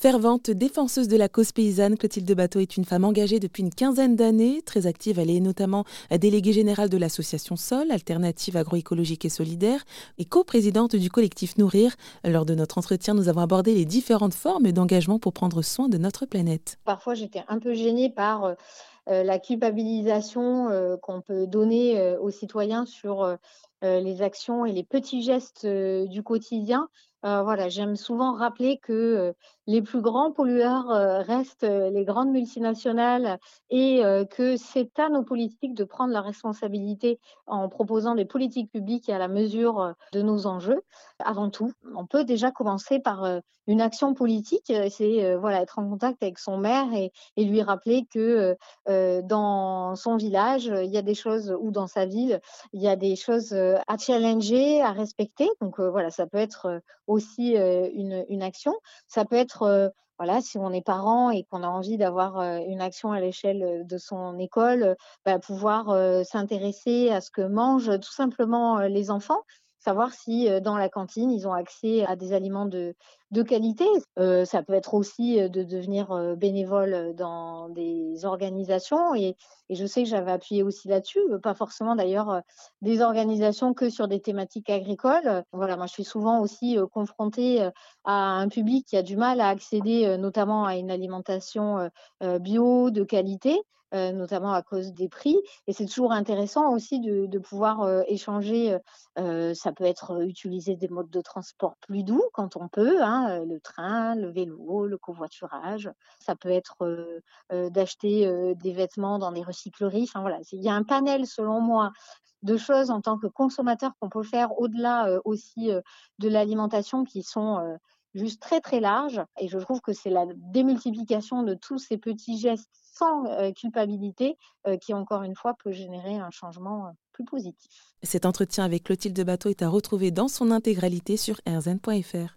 Fervente défenseuse de la cause paysanne, Clotilde Bateau est une femme engagée depuis une quinzaine d'années. Très active, elle est notamment déléguée générale de l'association Sol, Alternative agroécologique et solidaire, et coprésidente du collectif Nourrir. Lors de notre entretien, nous avons abordé les différentes formes d'engagement pour prendre soin de notre planète. Parfois, j'étais un peu gênée par euh, euh, la culpabilisation euh, qu'on peut donner aux citoyens sur les actions et les petits gestes du quotidien voilà, j'aime souvent rappeler que les plus grands pollueurs restent les grandes multinationales et que c'est à nos politiques de prendre la responsabilité en proposant des politiques publiques à la mesure de nos enjeux. Avant tout, on peut déjà commencer par une action politique, c'est voilà être en contact avec son maire et lui rappeler que dans son village, il y a des choses ou dans sa ville, il y a des choses à challenger, à respecter. Donc voilà, ça peut être aussi une, une, action. Ça peut être voilà, si on est parent et qu'on a envie d'avoir une action à l'échelle de son école, bah, pouvoir s'intéresser à ce que mangent tout simplement les enfants savoir si dans la cantine, ils ont accès à des aliments de, qualité. ça peut être aussi de devenir bénévole dans des organisations. Et je sais que j'avais appuyé aussi là-dessus, pas forcément d'ailleurs des organisations que sur des thématiques agricoles. Voilà, moi je suis souvent aussi confrontée à un public qui a du mal à accéder notamment à une alimentation bio de qualité. Euh, notamment à cause des prix. Et c'est toujours intéressant aussi de, pouvoir euh, échanger. Euh, ça peut être utiliser des modes de transport plus doux quand on peut, hein, le train, le vélo, le covoiturage. Ça peut être d'acheter des vêtements dans des recycleries. Enfin voilà, il y a un panel selon moi de choses en tant que consommateur qu'on peut faire au-delà aussi de l'alimentation qui sont juste très très large. Et je trouve que c'est la démultiplication de tous ces petits gestes sans euh, culpabilité euh, qui, encore une fois, peut générer un changement euh, plus positif. Cet entretien avec Clotilde Bateau est à retrouver dans son intégralité sur rzn.fr.